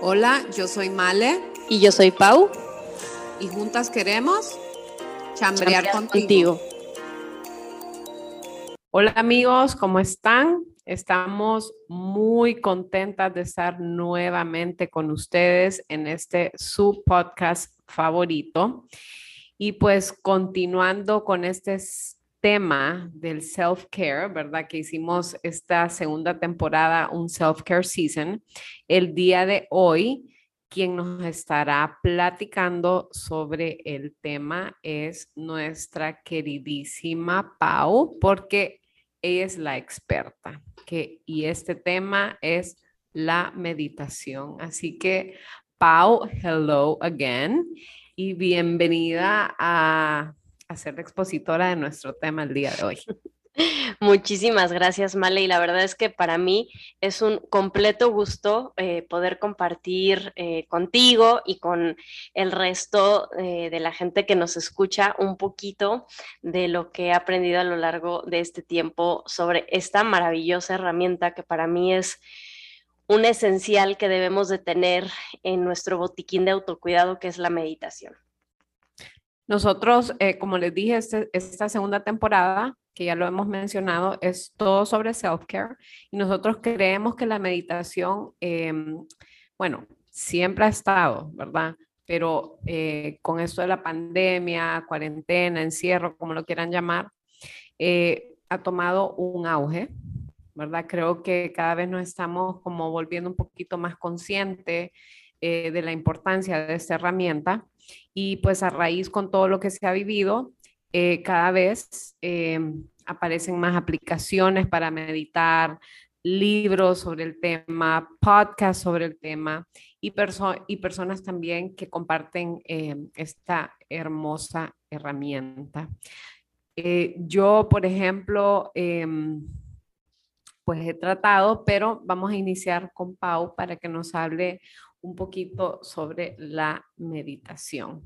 Hola, yo soy Male. Y yo soy Pau. Y juntas queremos chambrear, contigo. Hola amigos, ¿cómo están? Estamos muy contentas de estar nuevamente con ustedes en este su podcast favorito. Y pues continuando con este tema del self-care, ¿verdad? Que hicimos esta segunda temporada, un self-care season. El día de hoy, quien nos estará platicando sobre el tema es nuestra queridísima Pau, porque ella es la experta. Que, y este tema es la meditación. Así que, Pau, hello again y bienvenida a ser expositora de nuestro tema el día de hoy. Muchísimas gracias, Male. Y la verdad es que para mí es un completo gusto eh, poder compartir eh, contigo y con el resto eh, de la gente que nos escucha un poquito de lo que he aprendido a lo largo de este tiempo sobre esta maravillosa herramienta que para mí es un esencial que debemos de tener en nuestro botiquín de autocuidado, que es la meditación. Nosotros, eh, como les dije, este, esta segunda temporada, que ya lo hemos mencionado, es todo sobre self-care y nosotros creemos que la meditación, em, bueno, siempre ha estado, ¿verdad? Pero eh, con esto de la pandemia, cuarentena, encierro, como lo quieran llamar, eh, ha tomado un auge, ¿verdad? Creo que cada vez nos estamos como volviendo un poquito más conscientes de la importancia de esta herramienta y pues a raíz con todo lo que se ha vivido, eh, cada vez eh, aparecen más aplicaciones para meditar, libros sobre el tema, podcasts sobre el tema y, y personas también que comparten eh, esta hermosa herramienta. yo, por ejemplo, em, pues he tratado, pero vamos a iniciar con Pau para que nos hable un poquito sobre la meditación.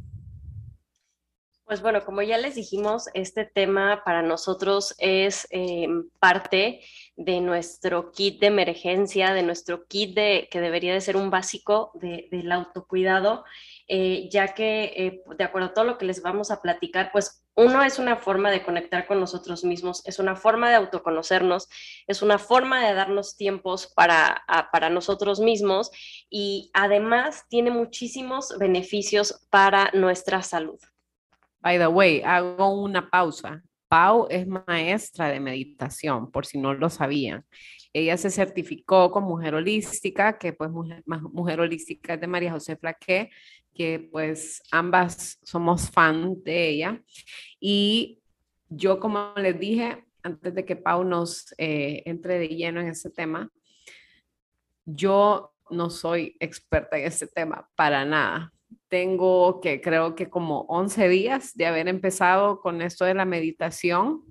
Pues bueno, como ya les dijimos, este tema para nosotros es em, parte de nuestro kit de emergencia, de nuestro kit de, que debería de ser un básico del autocuidado, eh, ya que eh, de acuerdo a todo lo que les vamos a platicar, pues uno es una forma de conectar con nosotros mismos, es una forma de autoconocernos, es una forma de darnos tiempos para, para nosotros mismos y además tiene muchísimos beneficios para nuestra salud. By the way, hago una pausa. Pau es maestra de meditación, por si no lo sabían. Ella se certificó con Mujer Holística, que pues Mujer, mujer Holística es de María José Flaqué, que pues ambas somos fan de ella. Y yo, como les dije, antes de que Pau nos eh, entre de lleno en ese tema, yo no soy experta en este tema para nada. Tengo que creo que como 11 días de haber empezado con esto de la meditación.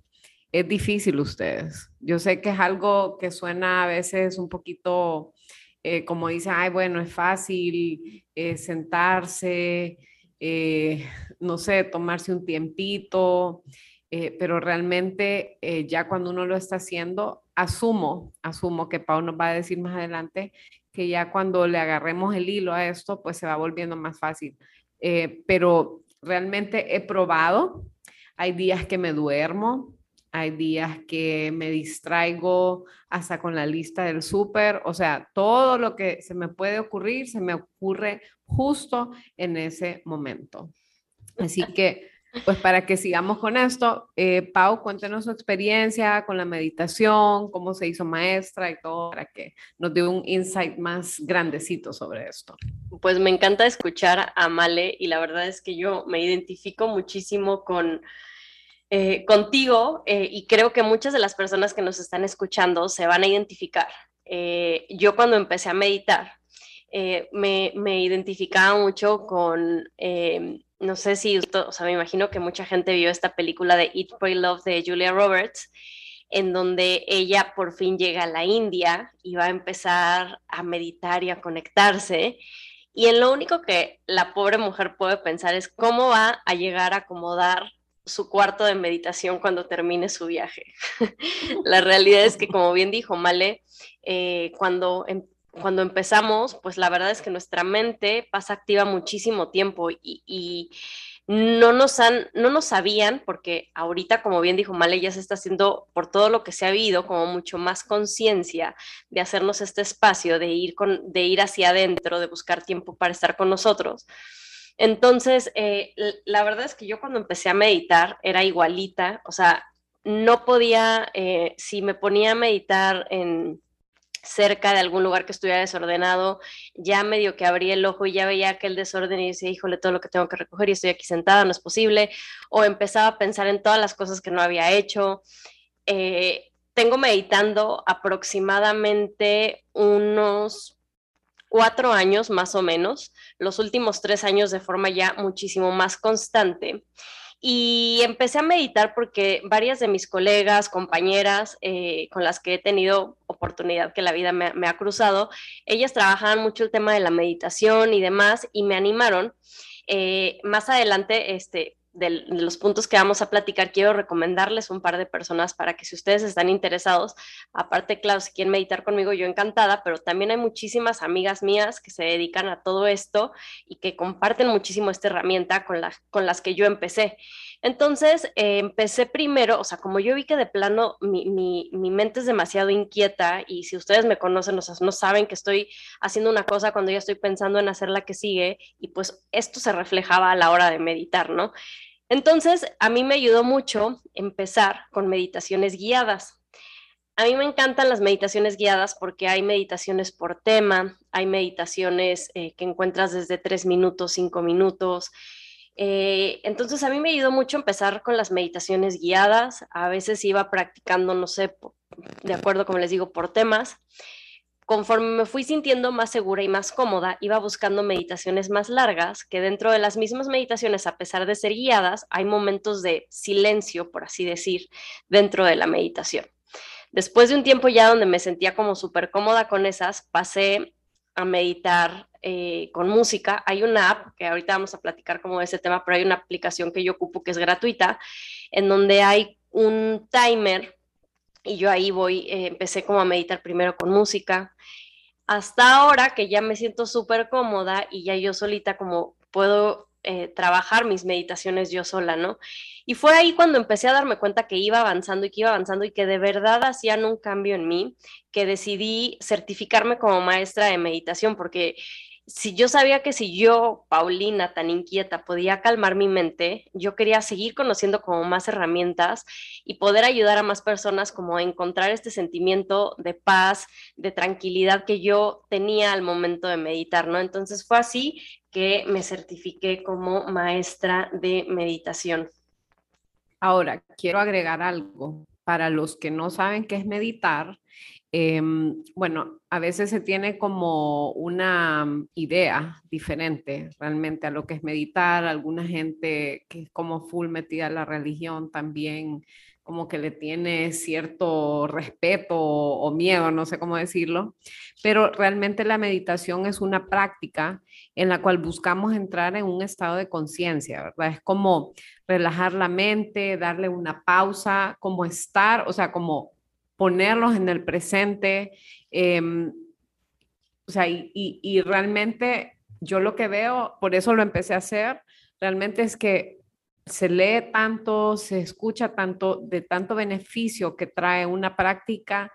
Es difícil ustedes. Yo sé que es algo que suena a veces un poquito eh, como dice, ay, bueno, es fácil eh, sentarse, eh, no sé, tomarse un tiempito, pero realmente ya cuando uno lo está haciendo, asumo, asumo que Pau nos va a decir más adelante que ya cuando le agarremos el hilo a esto, pues se va volviendo más fácil. pero realmente he probado, hay días que me duermo, hay días que me distraigo hasta con la lista del súper, o sea, todo lo que se me puede ocurrir, se me ocurre justo en ese momento. Así que, pues para que sigamos con esto, eh, Pau, cuéntenos su experiencia con la meditación, cómo se hizo maestra y todo, para que nos dé un insight más grandecito sobre esto. Pues me encanta escuchar a Male y la verdad es que yo me identifico muchísimo con eh, contigo eh, y creo que muchas de las personas que nos están escuchando se van a identificar. Eh, yo cuando empecé a meditar, me, me, identificaba mucho con, no sé si, o sea, me imagino que mucha gente vio esta película de Eat, Pray, Love de Julia Roberts, en donde ella por fin llega a la India y va a empezar a meditar y a conectarse. Y en lo único que la pobre mujer puede pensar es cómo va a llegar a acomodar su cuarto de meditación cuando termine su viaje. la realidad es que, como bien dijo Male, eh, cuando, em, cuando empezamos, pues la verdad es que nuestra mente pasa activa muchísimo tiempo y, no nos han, no nos sabían, porque ahorita, como bien dijo Male, ya se está haciendo por todo lo que se ha habido, como mucho más conciencia de hacernos este espacio, de ir, con, de ir hacia adentro, de buscar tiempo para estar con nosotros. Entonces, eh, la verdad es que yo cuando empecé a meditar era igualita, o sea, no podía, eh, si me ponía a meditar en cerca de algún lugar que estuviera desordenado, ya medio que abría el ojo y ya veía aquel desorden y decía, híjole, todo lo que tengo que recoger y estoy aquí sentada, no es posible, o empezaba a pensar en todas las cosas que no había hecho. Eh, tengo meditando aproximadamente unos cuatro años más o menos, los últimos tres años de forma ya muchísimo más constante. Y empecé a meditar porque varias de mis colegas, compañeras eh, con las que he tenido oportunidad que la vida me, ha cruzado, ellas trabajaban mucho el tema de la meditación y demás y me animaron. Eh, más adelante, este, de, los puntos que vamos a platicar, quiero recomendarles un par de personas para que si ustedes están interesados, aparte, claro, si quieren meditar conmigo, yo encantada, pero también hay muchísimas amigas mías que se dedican a todo esto y que comparten muchísimo esta herramienta con, la, con las que yo empecé. Entonces, eh, empecé primero, o sea, como yo vi que de plano mi, mi, mi, mente es demasiado inquieta y si ustedes me conocen, o sea, no saben que estoy haciendo una cosa cuando ya estoy pensando en hacer la que sigue y pues esto se reflejaba a la hora de meditar, ¿no? Entonces, a mí me ayudó mucho empezar con meditaciones guiadas. A mí me encantan las meditaciones guiadas porque hay meditaciones por tema, hay meditaciones eh, que encuentras desde tres minutos, cinco minutos. Eh, entonces, a mí me ayudó mucho empezar con las meditaciones guiadas. A veces iba practicando, no sé, de acuerdo, como les digo, por temas. Conforme me fui sintiendo más segura y más cómoda, iba buscando meditaciones más largas, que dentro de las mismas meditaciones, a pesar de ser guiadas, hay momentos de silencio, por así decir, dentro de la meditación. Después de un tiempo ya donde me sentía como súper cómoda con esas, pasé a meditar eh, con música. Hay una app, que ahorita vamos a platicar como de ese tema, pero hay una aplicación que yo ocupo que es gratuita, en donde hay un timer y yo ahí voy, eh, empecé como a meditar primero con música, hasta ahora que ya me siento súper cómoda y ya yo solita como puedo eh, trabajar mis meditaciones yo sola, ¿no? Y fue ahí cuando empecé a darme cuenta que iba avanzando y que iba avanzando y que de verdad hacían un cambio en mí, que decidí certificarme como maestra de meditación, porque si yo sabía que si yo, Paulina, tan inquieta, podía calmar mi mente, yo quería seguir conociendo como más herramientas y poder ayudar a más personas como a encontrar este sentimiento de paz, de tranquilidad que yo tenía al momento de meditar, ¿no? Entonces fue así que me certifiqué como maestra de meditación. Ahora, quiero agregar algo. Para los que no saben qué es meditar, Em, bueno, a veces se tiene como una mm, idea diferente realmente a lo que es meditar. Alguna gente que es como full metida en la religión también como que le tiene cierto respeto o, miedo, no sé cómo decirlo, pero realmente la meditación es una práctica en la cual buscamos entrar en un estado de conciencia, ¿verdad? Es como relajar la mente, darle una pausa, como estar, o sea, como ponerlos en el presente. Em, o sea, y, realmente yo lo que veo, por eso lo empecé a hacer, realmente es que se lee tanto, se escucha tanto, de tanto beneficio que trae una práctica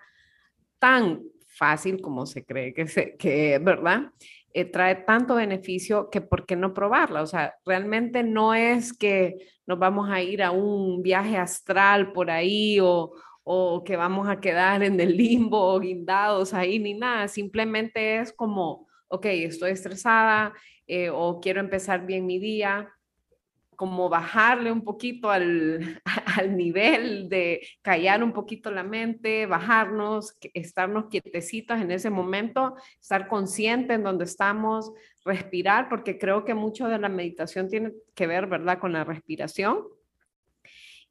tan fácil como se cree que, se, que ¿verdad? Eh, trae tanto beneficio que por qué no probarla. O sea, realmente no es que nos vamos a ir a un viaje astral por ahí o, o que vamos a quedar en el limbo guindados ahí ni nada, simplemente es como, ok, estoy estresada eh, o quiero empezar bien mi día, como bajarle un poquito al, al, nivel de callar un poquito la mente, bajarnos, estarnos quietecitos en ese momento, estar consciente en donde estamos, respirar, porque creo que mucho de la meditación tiene que ver, ¿verdad?, con la respiración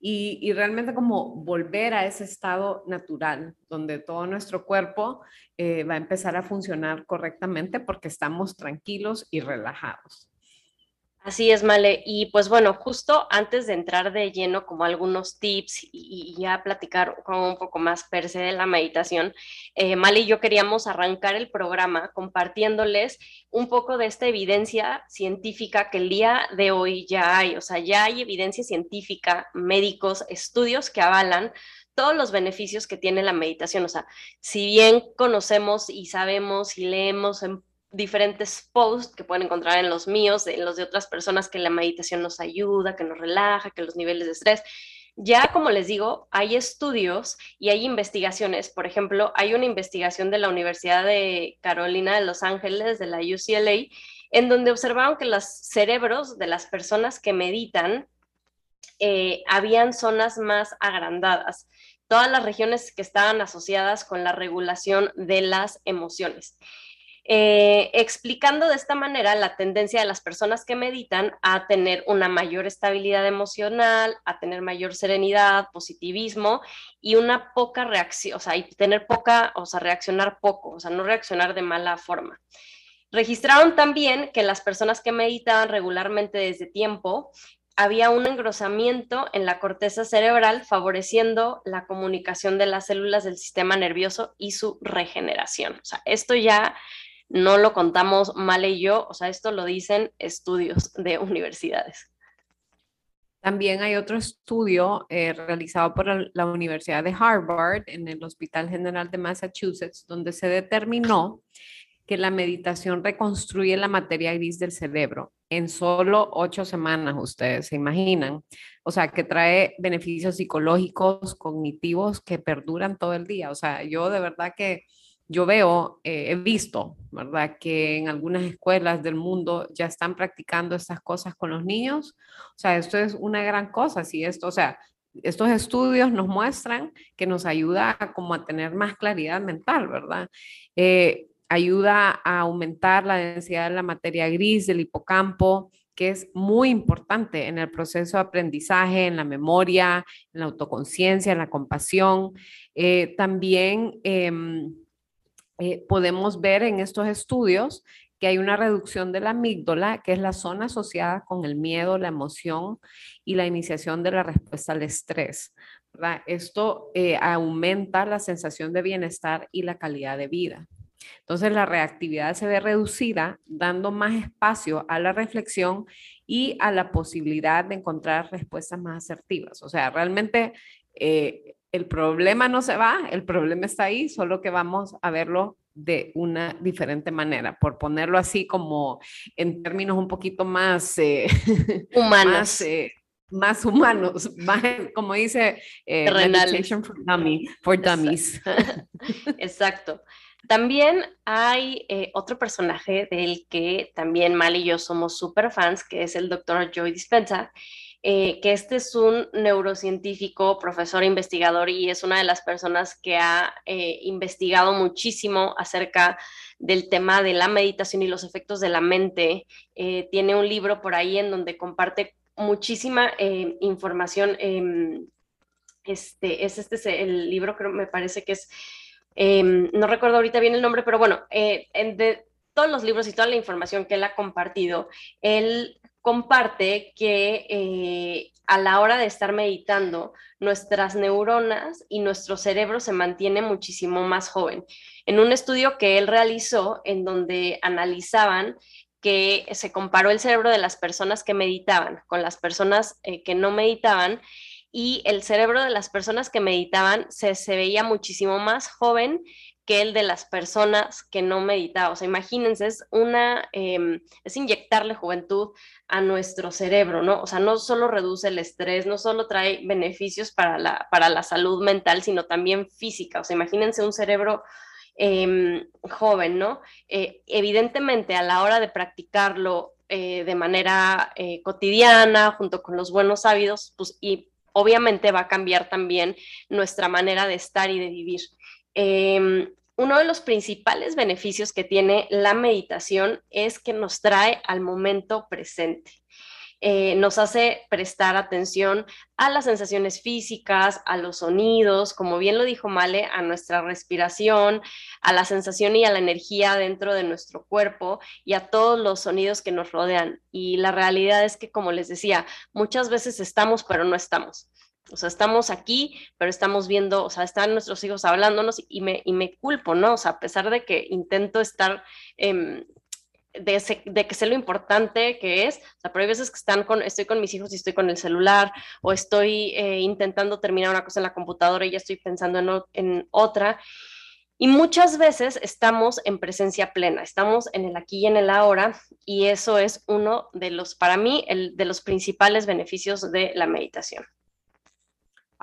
y, realmente como volver a ese estado natural donde todo nuestro cuerpo eh, va a empezar a funcionar correctamente porque estamos tranquilos y relajados. Así es, Male. Y pues bueno, justo antes de entrar de lleno como algunos tips y, ya platicar como un poco más per se de la meditación, eh, Male y yo queríamos arrancar el programa compartiéndoles un poco de esta evidencia científica que el día de hoy ya hay. O sea, ya hay evidencia científica, médicos, estudios que avalan todos los beneficios que tiene la meditación. O sea, si bien conocemos y sabemos y leemos en diferentes posts que pueden encontrar en los míos, en los de otras personas, que la meditación nos ayuda, que nos relaja, que los niveles de estrés. Ya, como les digo, hay estudios y hay investigaciones. Por ejemplo, hay una investigación de la Universidad de Carolina de Los Ángeles, de la UCLA, en donde observaron que los cerebros de las personas que meditan eh, habían zonas más agrandadas, todas las regiones que estaban asociadas con la regulación de las emociones. Eh, explicando de esta manera la tendencia de las personas que meditan a tener una mayor estabilidad emocional, a tener mayor serenidad, positivismo y una poca reacción, o sea, y tener poca, o sea, reaccionar poco, o sea, no reaccionar de mala forma. Registraron también que las personas que meditaban regularmente desde tiempo había un engrosamiento en la corteza cerebral favoreciendo la comunicación de las células del sistema nervioso y su regeneración. O sea, esto ya no lo contamos mal y yo, o sea, esto lo dicen estudios de universidades. También hay otro estudio eh, realizado por la Universidad de Harvard en el Hospital General de Massachusetts, donde se determinó que la meditación reconstruye la materia gris del cerebro en solo ocho semanas, ustedes se imaginan. O sea, que trae beneficios psicológicos, cognitivos que perduran todo el día. O sea, yo de verdad que yo veo, eh, he visto, ¿verdad? Que en algunas escuelas del mundo ya están practicando estas cosas con los niños. O sea, esto es una gran cosa. Si esto, o sea, estos estudios nos muestran que nos ayuda a, como a tener más claridad mental, ¿verdad? Eh, ayuda a aumentar la densidad de la materia gris del hipocampo, que es muy importante en el proceso de aprendizaje, en la memoria, en la autoconciencia, en la compasión. Eh, también em, eh, podemos ver en estos estudios que hay una reducción de la amígdala, que es la zona asociada con el miedo, la emoción y la iniciación de la respuesta al estrés. Esto eh, aumenta la sensación de bienestar y la calidad de vida. Entonces la reactividad se ve reducida, dando más espacio a la reflexión y a la posibilidad de encontrar respuestas más asertivas. O sea, realmente eh, el problema no se va, el problema está ahí, solo que vamos a verlo de una diferente manera, por ponerlo así como en términos un poquito más eh, humanos. Más, eh, más humanos, como dice eh, Meditation for, for Dummies. Exacto. También hay otro personaje del que también Mal y yo somos super fans, que es el doctor Joy Dispenza, eh, que este es un neurocientífico, profesor investigador y es una de las personas que ha eh, investigado muchísimo acerca del tema de la meditación y los efectos de la mente. Eh, tiene un libro por ahí en donde comparte muchísima información. Em, este, es este el libro, creo, me parece que es, em, no recuerdo ahorita bien el nombre, pero bueno, en de todos los libros y toda la información que él ha compartido, él comparte que eh, a la hora de estar meditando, nuestras neuronas y nuestro cerebro se mantiene muchísimo más joven. En un estudio que él realizó en donde analizaban que se comparó el cerebro de las personas que meditaban con las personas eh, que no meditaban y el cerebro de las personas que meditaban se, se veía muchísimo más joven que el de las personas que no meditaban. O sea, imagínense, es una, em, es inyectarle juventud a nuestro cerebro, ¿no? O sea, no solo reduce el estrés, no solo trae beneficios para la, para la salud mental, sino también física. O sea, imagínense un cerebro em, joven, ¿no? Eh, evidentemente, a la hora de practicarlo eh, de manera eh, cotidiana, junto con los buenos hábitos, pues, y obviamente va a cambiar también nuestra manera de estar y de vivir. Em, uno de los principales beneficios que tiene la meditación es que nos trae al momento presente. eh, nos hace prestar atención a las sensaciones físicas, a los sonidos, como bien lo dijo Male, a nuestra respiración, a la sensación y a la energía dentro de nuestro cuerpo y a todos los sonidos que nos rodean. Y la realidad es que, como les decía, muchas veces estamos, pero no estamos. O sea, estamos aquí, pero estamos viendo, o sea, están nuestros hijos hablándonos y me, y me culpo, ¿no? O sea, a pesar de que intento estar eh, de, que sé lo importante que es, o sea, pero hay veces que están con, estoy con mis hijos y estoy con el celular, o estoy eh, intentando terminar una cosa en la computadora y ya estoy pensando en, en, otra. Y muchas veces estamos en presencia plena, estamos en el aquí y en el ahora, y eso es uno de los, para mí, el, de los principales beneficios de la meditación.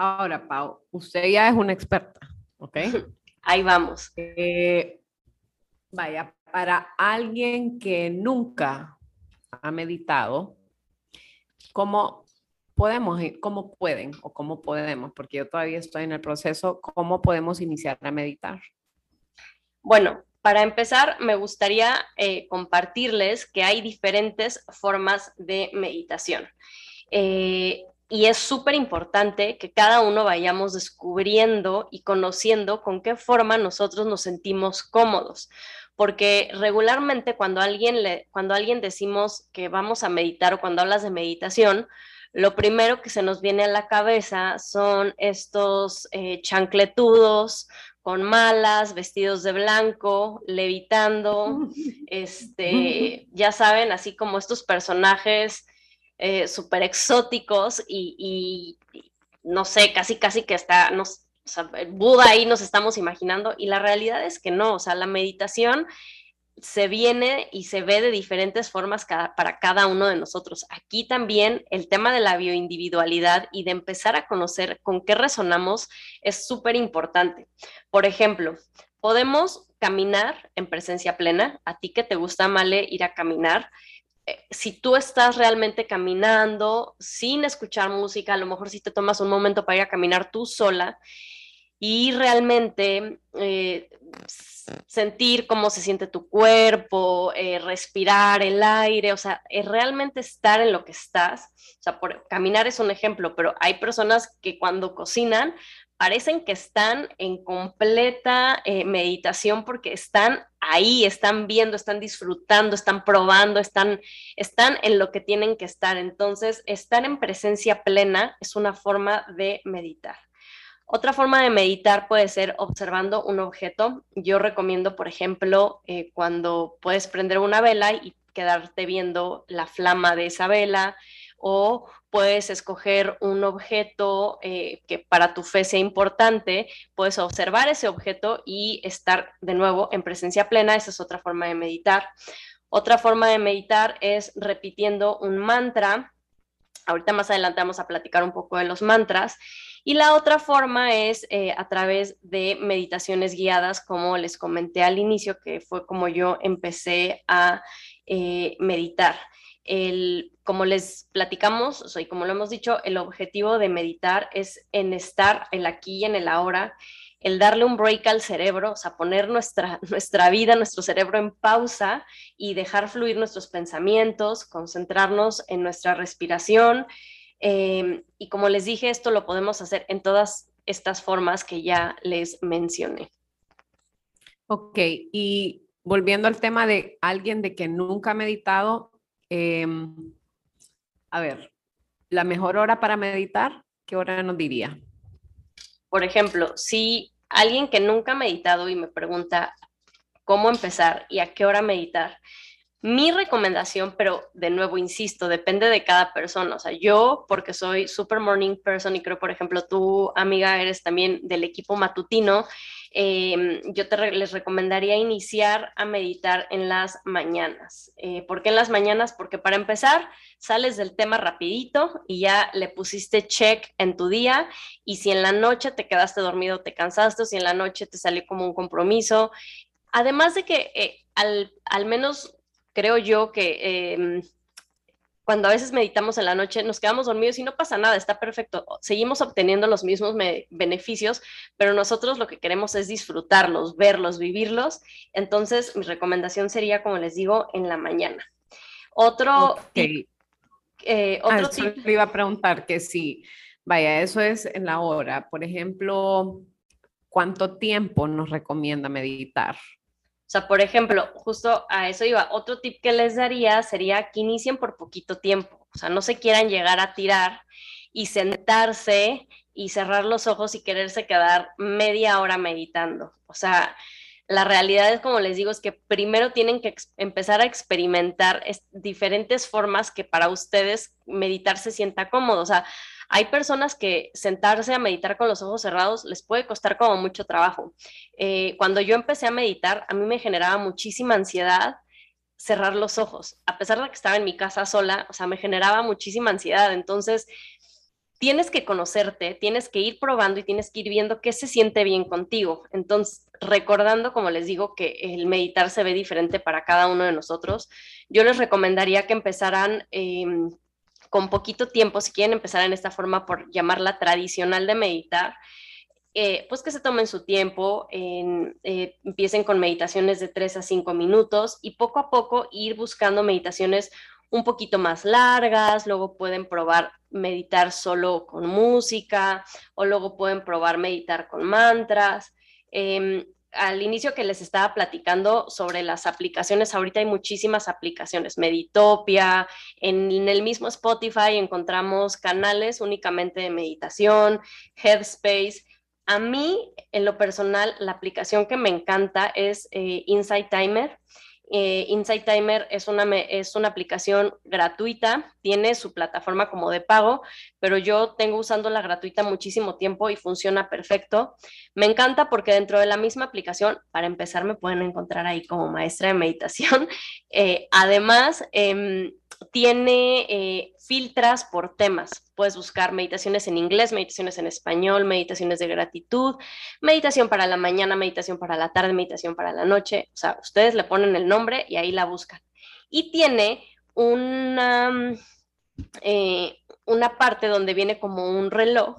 Ahora, Pau, usted ya es una experta, ¿ok? Ahí vamos. Eh, vaya, para alguien que nunca ha meditado, ¿cómo podemos, cómo pueden o cómo podemos, porque yo todavía estoy en el proceso, cómo podemos iniciar a meditar? Bueno, para empezar, me gustaría eh, compartirles que hay diferentes formas de meditación. Eh, y es súper importante que cada uno vayamos descubriendo y conociendo con qué forma nosotros nos sentimos cómodos. Porque regularmente cuando alguien, le, cuando alguien decimos que vamos a meditar o cuando hablas de meditación, lo primero que se nos viene a la cabeza son estos eh, chancletudos con malas, vestidos de blanco, levitando, este, ya saben, así como estos personajes eh, súper exóticos y, no sé, casi, casi que está, nos, Buda ahí nos estamos imaginando y la realidad es que no, o sea, la meditación se viene y se ve de diferentes formas para cada uno de nosotros. Aquí también el tema de la bioindividualidad y de empezar a conocer con qué resonamos es súper importante. Por ejemplo, podemos caminar en presencia plena. A ti que te gusta, Male, ir a caminar, si tú estás realmente caminando sin escuchar música, a lo mejor si te tomas un momento para ir a caminar tú sola y realmente eh, sentir cómo se siente tu cuerpo, eh, respirar el aire, o sea, es realmente estar en lo que estás. O sea, por, caminar es un ejemplo, pero hay personas que cuando cocinan parecen que están en completa eh, meditación porque están ahí, están viendo, están disfrutando, están probando, están, están en lo que tienen que estar. Entonces, estar en presencia plena es una forma de meditar. Otra forma de meditar puede ser observando un objeto. Yo recomiendo, por ejemplo, eh, cuando puedes prender una vela y quedarte viendo la flama de esa vela o puedes escoger un objeto eh, que para tu fe sea importante, puedes observar ese objeto y estar de nuevo en presencia plena. Esa es otra forma de meditar. Otra forma de meditar es repitiendo un mantra. Ahorita más adelante vamos a platicar un poco de los mantras y la otra forma es eh, a través de meditaciones guiadas, como les comenté al inicio, que fue como yo empecé a eh, meditar. Como les platicamos, o como lo hemos dicho, el objetivo de meditar es en estar el aquí y en el ahora, el darle un break al cerebro, o sea, poner nuestra, nuestra vida, nuestro cerebro en pausa y dejar fluir nuestros pensamientos, concentrarnos en nuestra respiración, Em, y como les dije, esto lo podemos hacer en todas estas formas que ya les mencioné. Ok, y volviendo al tema de alguien de que nunca ha meditado, em, a ver, la mejor hora para meditar, ¿qué hora nos diría? Por ejemplo, si alguien que nunca ha meditado y me pregunta cómo empezar y a qué hora meditar, mi recomendación, pero de nuevo, insisto, depende de cada persona. O sea, yo, porque soy super morning person y creo, por ejemplo, tú, amiga, eres también del equipo matutino, em, yo te les recomendaría iniciar a meditar en las mañanas. Eh, ¿Por qué en las mañanas? Porque para empezar, sales del tema rapidito y ya le pusiste check en tu día y si en la noche te quedaste dormido, te cansaste, o si en la noche te salió como un compromiso. Además de que eh, al, al menos creo yo que em, cuando a veces meditamos en la noche nos quedamos dormidos y no pasa nada, está perfecto, seguimos obteniendo los mismos beneficios, pero nosotros lo que queremos es disfrutarlos, verlos, vivirlos. Entonces, mi recomendación sería, como les digo, en la mañana. Otro Eh, otro ah, iba a preguntar que sí, vaya, eso es en la hora. Por ejemplo, ¿cuánto tiempo nos recomienda meditar? O sea, por ejemplo, justo a eso iba. Otro tip que les daría sería que inicien por poquito tiempo. O sea, no se quieran llegar a tirar y sentarse y cerrar los ojos y quererse quedar media hora meditando. O sea, la realidad es, como les digo, es que primero tienen que empezar a experimentar diferentes formas que para ustedes meditar se sienta cómodo. O sea, hay personas que sentarse a meditar con los ojos cerrados les puede costar como mucho trabajo. Eh, cuando yo empecé a meditar, a mí me generaba muchísima ansiedad cerrar los ojos, a pesar de que estaba en mi casa sola, o sea, me generaba muchísima ansiedad. Entonces, tienes que conocerte, tienes que ir probando y tienes que ir viendo qué se siente bien contigo. Entonces, recordando, como les digo, que el meditar se ve diferente para cada uno de nosotros, yo les recomendaría que empezaran em, con poquito tiempo, si quieren empezar en esta forma, por llamarla tradicional de meditar, eh, pues que se tomen su tiempo, eh, empiecen con meditaciones de 3 a 5 minutos y poco a poco ir buscando meditaciones un poquito más largas, luego pueden probar meditar solo con música o luego pueden probar meditar con mantras. Em, al inicio que les estaba platicando sobre las aplicaciones, ahorita hay muchísimas aplicaciones, Meditopia, en, el mismo Spotify encontramos canales únicamente de meditación, Headspace. A mí, en lo personal, la aplicación que me encanta es eh, Insight Timer. Eh, Insight Timer es una, es una aplicación gratuita, tiene su plataforma como de pago, pero yo tengo usando la gratuita muchísimo tiempo y funciona perfecto. Me encanta porque dentro de la misma aplicación, para empezar, me pueden encontrar ahí como maestra de meditación. Eh, además, em, tiene eh, filtras por temas. Puedes buscar meditaciones en inglés, meditaciones en español, meditaciones de gratitud, meditación para la mañana, meditación para la tarde, meditación para la noche. O sea, ustedes le ponen el nombre y ahí la buscan. Y tiene una, eh, una parte donde viene como un reloj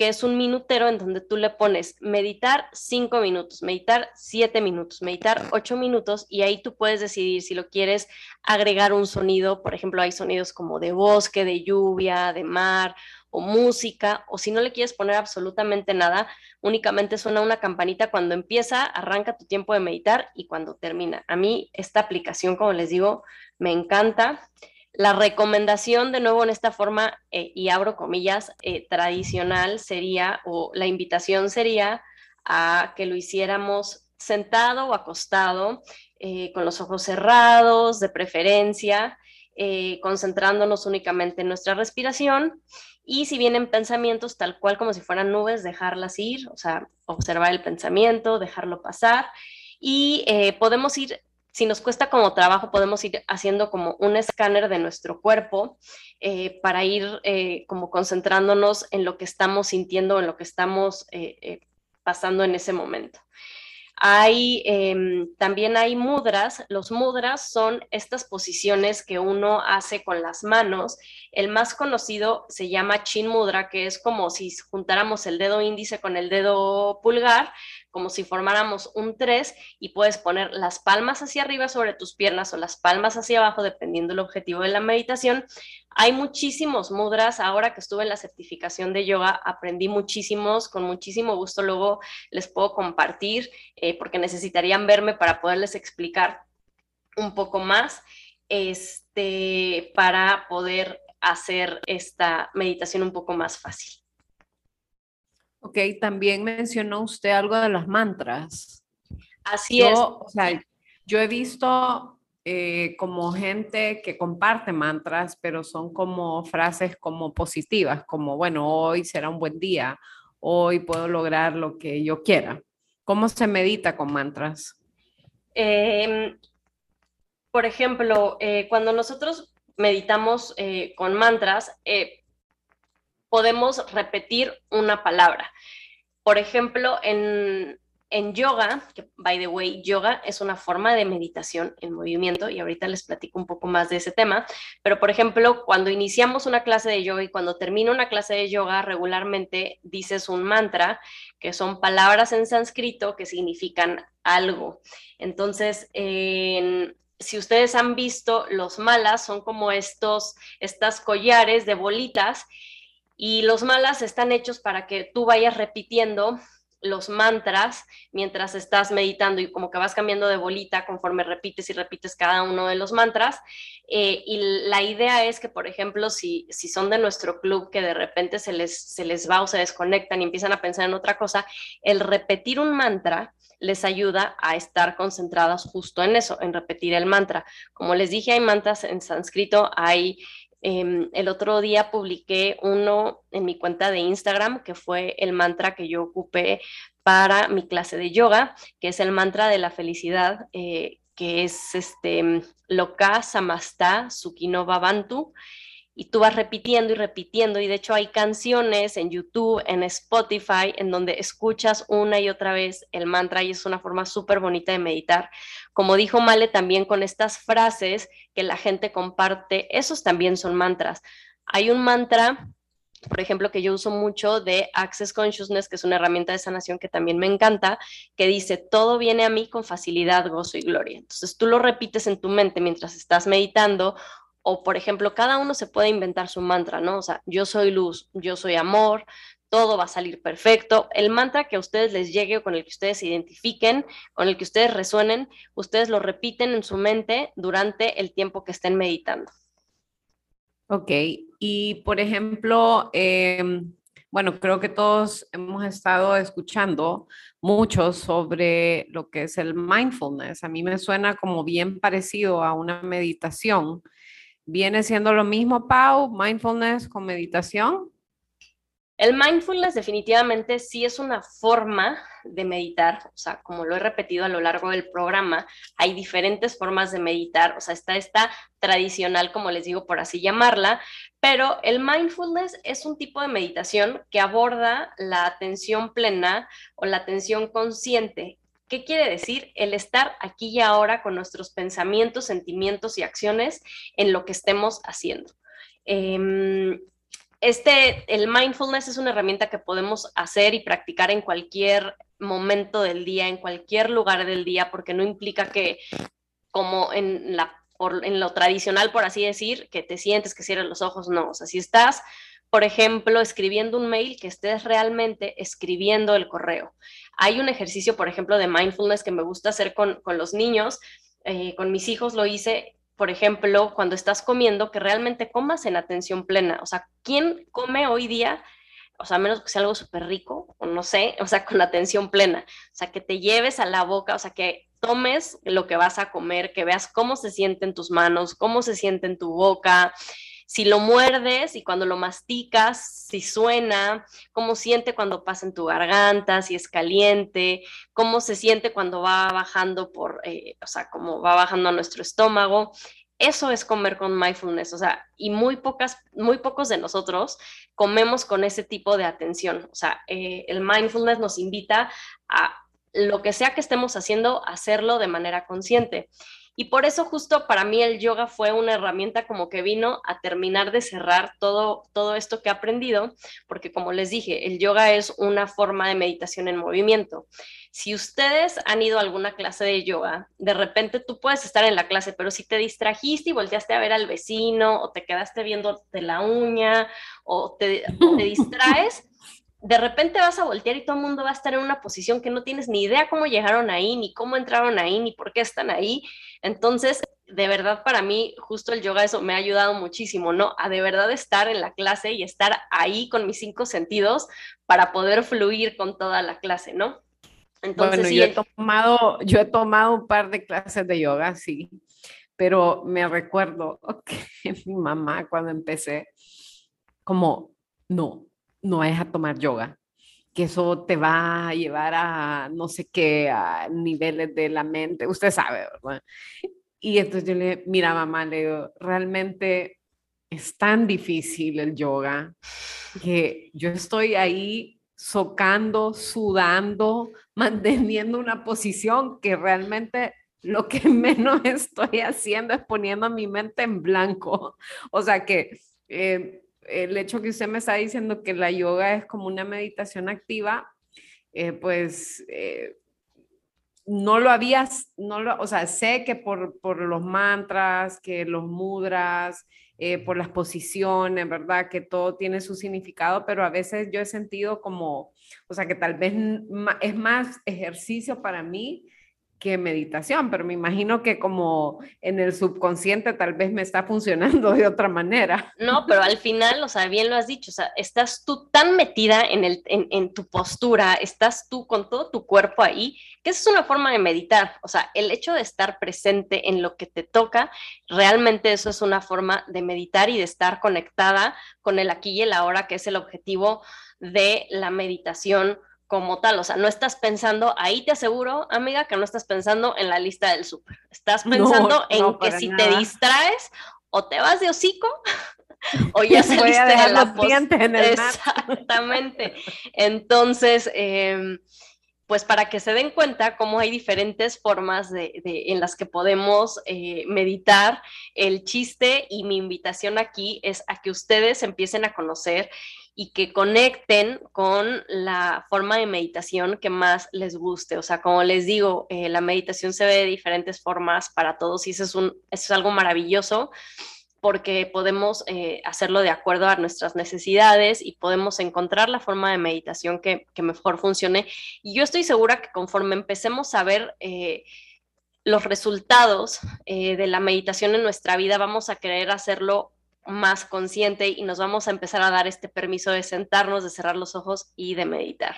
que es un minutero en donde tú le pones meditar cinco minutos, meditar siete minutos, meditar ocho minutos y ahí tú puedes decidir si lo quieres agregar un sonido, por ejemplo, hay sonidos como de bosque, de lluvia, de mar o música, o si no le quieres poner absolutamente nada, únicamente suena una campanita cuando empieza, arranca tu tiempo de meditar y cuando termina. A mí esta aplicación, como les digo, me encanta. La recomendación, de nuevo en esta forma, eh, y abro comillas, eh, tradicional sería, o la invitación sería a que lo hiciéramos sentado o acostado, eh, con los ojos cerrados, de preferencia, concentrándonos únicamente en nuestra respiración. Y si vienen pensamientos tal cual como si fueran nubes, dejarlas ir, o sea, observar el pensamiento, dejarlo pasar. Y podemos ir si nos cuesta como trabajo, podemos ir haciendo como un escáner de nuestro cuerpo eh, para ir eh, como concentrándonos en lo que estamos sintiendo, en lo que estamos eh, pasando en ese momento. Hay, em, también hay mudras. Los mudras son estas posiciones que uno hace con las manos. El más conocido se llama chin mudra, que es como si juntáramos el dedo índice con el dedo pulgar, como si formáramos un 3 y puedes poner las palmas hacia arriba sobre tus piernas o las palmas hacia abajo, dependiendo del objetivo de la meditación. Hay muchísimos mudras. Ahora que estuve en la certificación de yoga, aprendí muchísimos. Con muchísimo gusto luego les puedo compartir eh, porque necesitarían verme para poderles explicar un poco más este, para poder hacer esta meditación un poco más fácil. Ok, también mencionó usted algo de las mantras. Así es. O sea, yo he visto eh, como gente que comparte mantras, pero son como frases como positivas, como, bueno, hoy será un buen día, hoy puedo lograr lo que yo quiera. ¿Cómo se medita con mantras? Em, por ejemplo, eh, cuando nosotros meditamos eh, con mantras, podemos repetir una palabra. Por ejemplo, en, yoga, que by the way, yoga es una forma de meditación en movimiento y ahorita les platico un poco más de ese tema, pero por ejemplo, cuando iniciamos una clase de yoga y cuando termina una clase de yoga, regularmente dices un mantra, que son palabras en sánscrito que significan algo. Entonces, en, si ustedes han visto, los malas son como estos, estas collares de bolitas y los malas están hechos para que tú vayas repitiendo los mantras mientras estás meditando y como que vas cambiando de bolita conforme repites y repites cada uno de los mantras. Eh, y la idea es que, por ejemplo, si, si son de nuestro club que de repente se les, se les va o se desconectan y empiezan a pensar en otra cosa, el repetir un mantra les ayuda a estar concentradas justo en eso, en repetir el mantra. Como les dije, hay mantras en sánscrito, hay Em, el otro día publiqué uno en mi cuenta de Instagram, que fue el mantra que yo ocupé para mi clase de yoga, que es el mantra de la felicidad, eh, que es este Loka Samasta Sukino Babantu y tú vas repitiendo y repitiendo y de hecho hay canciones en YouTube, en Spotify, en donde escuchas una y otra vez el mantra y es una forma súper bonita de meditar. Como dijo Male también con estas frases que la gente comparte, esos también son mantras. Hay un mantra por ejemplo, que yo uso mucho de Access Consciousness, que es una herramienta de sanación que también me encanta, que dice, todo viene a mí con facilidad, gozo y gloria. Entonces tú lo repites en tu mente mientras estás meditando o por ejemplo, cada uno se puede inventar su mantra, ¿no? O sea, yo soy luz, yo soy amor, todo va a salir perfecto. El mantra que a ustedes les llegue o con el que ustedes se identifiquen, con el que ustedes resuenen, ustedes lo repiten en su mente durante el tiempo que estén meditando. Ok, y por ejemplo, em, bueno, creo que todos hemos estado escuchando mucho sobre lo que es el mindfulness. A mí me suena como bien parecido a una meditación ¿Viene siendo lo mismo, Pau, mindfulness con meditación? El mindfulness definitivamente sí es una forma de meditar, o sea, como lo he repetido a lo largo del programa, hay diferentes formas de meditar, o sea, está esta tradicional, como les digo, por así llamarla, pero el mindfulness es un tipo de meditación que aborda la atención plena o la atención consciente ¿Qué quiere decir? El estar aquí y ahora con nuestros pensamientos, sentimientos y acciones en lo que estemos haciendo. Em, este, el mindfulness es una herramienta que podemos hacer y practicar en cualquier momento del día, en cualquier lugar del día, porque no implica que, como en, la, en lo tradicional, por así decir, que te sientes, que cierres los ojos, no. O sea, si estás por ejemplo, escribiendo un mail, que estés realmente escribiendo el correo. Hay un ejercicio, por ejemplo, de mindfulness que me gusta hacer con, los niños, eh, con mis hijos lo hice, por ejemplo, cuando estás comiendo, que realmente comas en atención plena. O sea, ¿quién come hoy día? O sea, menos que sea algo súper rico, o no sé, o sea, con atención plena. O sea, que te lleves a la boca, o sea, que tomes lo que vas a comer, que veas cómo se siente en tus manos, cómo se siente en tu boca, si lo muerdes y cuando lo masticas, si suena, cómo siente cuando pasa en tu garganta, si es caliente, cómo se siente cuando va bajando por, eh, o sea, cómo va bajando a nuestro estómago. Eso es comer con mindfulness, o sea, y muy pocas, muy pocos de nosotros comemos con ese tipo de atención. O sea, eh, el mindfulness nos invita a lo que sea que estemos haciendo, hacerlo de manera consciente. Y por eso justo para mí el yoga fue una herramienta como que vino a terminar de cerrar todo, todo esto que he aprendido, porque como les dije, el yoga es una forma de meditación en movimiento. Si ustedes han ido a alguna clase de yoga, de repente tú puedes estar en la clase, pero si te distrajiste y volteaste a ver al vecino o te quedaste viendo de la uña o te, o te distraes, de repente vas a voltear y todo el mundo va a estar en una posición que no tienes ni idea cómo llegaron ahí, ni cómo entraron ahí, ni por qué están ahí. Entonces, de verdad para mí, justo el yoga eso me ha ayudado muchísimo, ¿no? A de verdad estar en la clase y estar ahí con mis cinco sentidos para poder fluir con toda la clase, ¿no? Entonces, bueno, yo, he tomado, yo he tomado un par de clases de yoga, sí, pero me recuerdo que mi mamá cuando empecé, como, no, no es a tomar yoga, que eso te va a llevar a no sé qué, a niveles de la mente, usted sabe, ¿verdad? Y entonces yo le, mira mamá, le digo, realmente es tan difícil el yoga que yo estoy ahí socando, sudando, manteniendo una posición que realmente lo que menos estoy haciendo es poniendo mi mente en blanco. O sea que eh, el hecho que usted me está diciendo que la yoga es como una meditación activa, eh, pues eh, no lo habías, no lo, o sea, sé que por, por los mantras, que los mudras, eh, por las posiciones, ¿verdad? Que todo tiene su significado, pero a veces yo he sentido como, o sea, que tal vez es más ejercicio para mí que meditación, pero me imagino que como en el subconsciente tal vez me está funcionando de otra manera. No, pero al final, o sea, bien lo has dicho, o sea, estás tú tan metida en, el, en, tu postura, estás tú con todo tu cuerpo ahí, que esa es una forma de meditar, o sea, el hecho de estar presente en lo que te toca, realmente eso es una forma de meditar y de estar conectada con el aquí y el ahora, que es el objetivo de la meditación como tal, o sea, no estás pensando, ahí te aseguro, amiga, que no estás pensando en la lista del súper, estás pensando en que si te distraes o te vas de hocico o ya saliste de la en el Exactamente. Entonces, em, pues para que se den cuenta cómo hay diferentes formas de, en las que podemos eh, meditar, el chiste y mi invitación aquí es a que ustedes empiecen a conocer y que conecten con la forma de meditación que más les guste. O sea, como les digo, eh, la meditación se ve de diferentes formas para todos y eso es, algo maravilloso porque podemos eh, hacerlo de acuerdo a nuestras necesidades y podemos encontrar la forma de meditación que, que mejor funcione. Y yo estoy segura que conforme empecemos a ver eh, los resultados de la meditación en nuestra vida, vamos a querer hacerlo más consciente y nos vamos a empezar a dar este permiso de sentarnos, de cerrar los ojos y de meditar.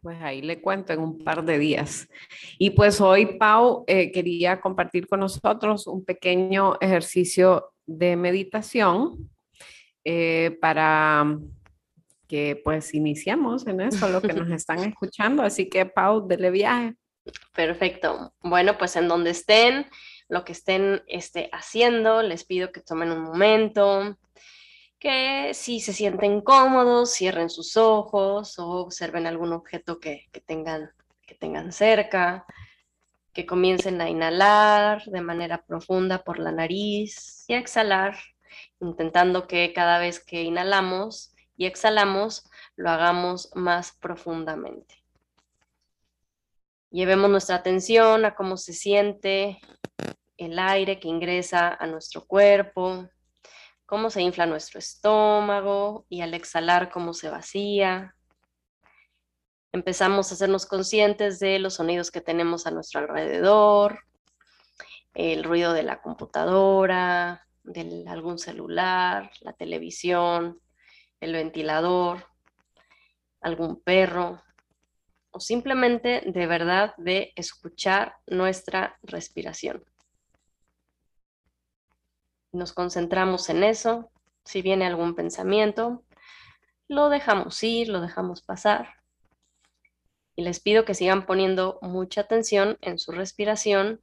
Pues ahí le cuento en un par de días. Y pues hoy Pau eh, quería compartir con nosotros un pequeño ejercicio de meditación eh, para que pues iniciemos en eso, lo que nos están escuchando. Así que Pau, dele viaje. Perfecto. Bueno, pues en donde estén, lo que estén este, haciendo, les pido que tomen un momento, que si se sienten cómodos, cierren sus ojos o observen algún objeto que, tengan, que tengan cerca, que comiencen a inhalar de manera profunda por la nariz y a exhalar, intentando que cada vez que inhalamos y exhalamos lo hagamos más profundamente. Llevemos nuestra atención a cómo se siente el aire que ingresa a nuestro cuerpo, cómo se infla nuestro estómago y al exhalar cómo se vacía. Empezamos a hacernos conscientes de los sonidos que tenemos a nuestro alrededor, el ruido de la computadora, de algún celular, la televisión, el ventilador, algún perro, o simplemente de verdad de escuchar nuestra respiración nos concentramos en eso. Si viene algún pensamiento, lo dejamos ir, lo dejamos pasar. Y les pido que sigan poniendo mucha atención en su respiración.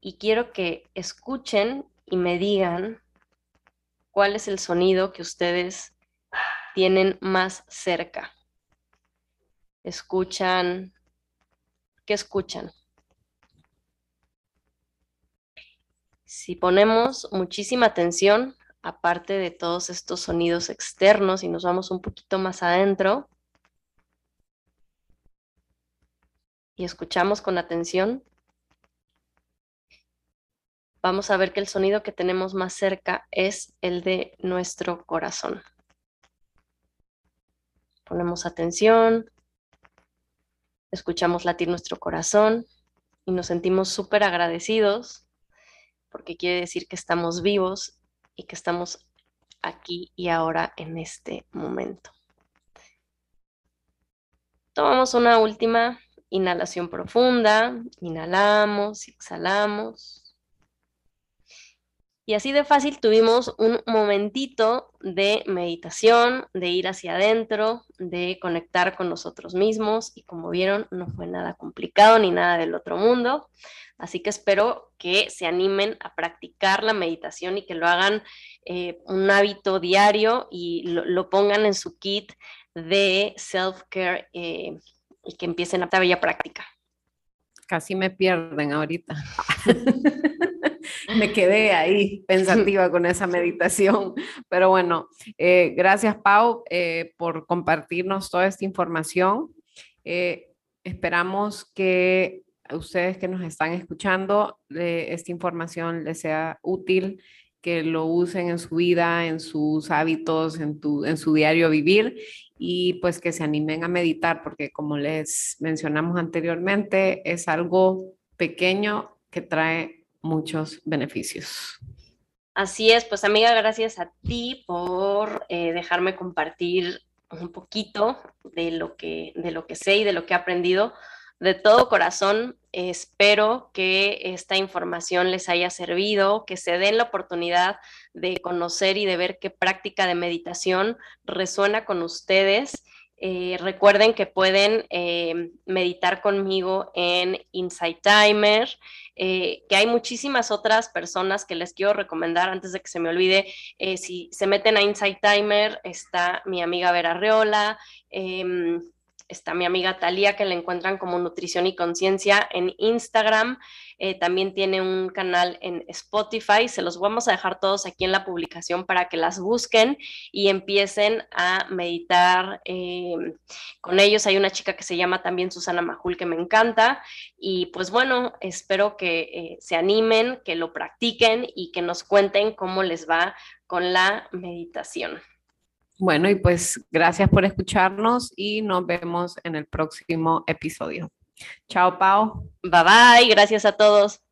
Y quiero que escuchen y me digan cuál es el sonido que ustedes tienen más cerca. Escuchan, ¿qué escuchan? Si ponemos muchísima atención, aparte de todos estos sonidos externos y nos vamos un poquito más adentro y escuchamos con atención, vamos a ver que el sonido que tenemos más cerca es el de nuestro corazón. Ponemos atención, escuchamos latir nuestro corazón y nos sentimos súper agradecidos porque quiere decir que estamos vivos y que estamos aquí y ahora en este momento. Tomamos una última inhalación profunda, inhalamos exhalamos. Y así de fácil tuvimos un momentito de meditación, de ir hacia adentro, de conectar con nosotros mismos y como vieron no fue nada complicado ni nada del otro mundo. Así que espero que se animen a practicar la meditación y que lo hagan eh, un hábito diario y lo, pongan en su kit de self-care eh, y que empiecen a bella práctica. Casi me pierden ahorita. me quedé ahí pensativa con esa meditación. Pero bueno, eh, gracias Pau por compartirnos toda esta información Esperamos que a ustedes que nos están escuchando, esta información les sea útil, que lo usen en su vida, en sus hábitos, en, tu, en su diario vivir y pues que se animen a meditar, porque como les mencionamos anteriormente, es algo pequeño que trae muchos beneficios. Así es, pues amiga, gracias a ti por eh, dejarme compartir un poquito de lo, que, de lo que sé y de lo que he aprendido. De todo corazón, espero que esta información les haya servido, que se den la oportunidad de conocer y de ver qué práctica de meditación resuena con ustedes eh, recuerden que pueden eh, meditar conmigo en Insight Timer, eh, que hay muchísimas otras personas que les quiero recomendar antes de que se me olvide. si se meten a Insight Timer, está mi amiga Vera Reola em, está mi amiga Talía, que la encuentran como Nutrición y Conciencia en Instagram. Eh, también tiene un canal en Spotify. Se los vamos a dejar todos aquí en la publicación para que las busquen y empiecen a meditar eh, con ellos. Hay una chica que se llama también Susana Majul que me encanta. Y pues bueno, espero que eh, se animen, que lo practiquen y que nos cuenten cómo les va con la meditación. Bueno, y pues gracias por escucharnos y nos vemos en el próximo episodio. Chao, Pau. Bye bye, gracias a todos.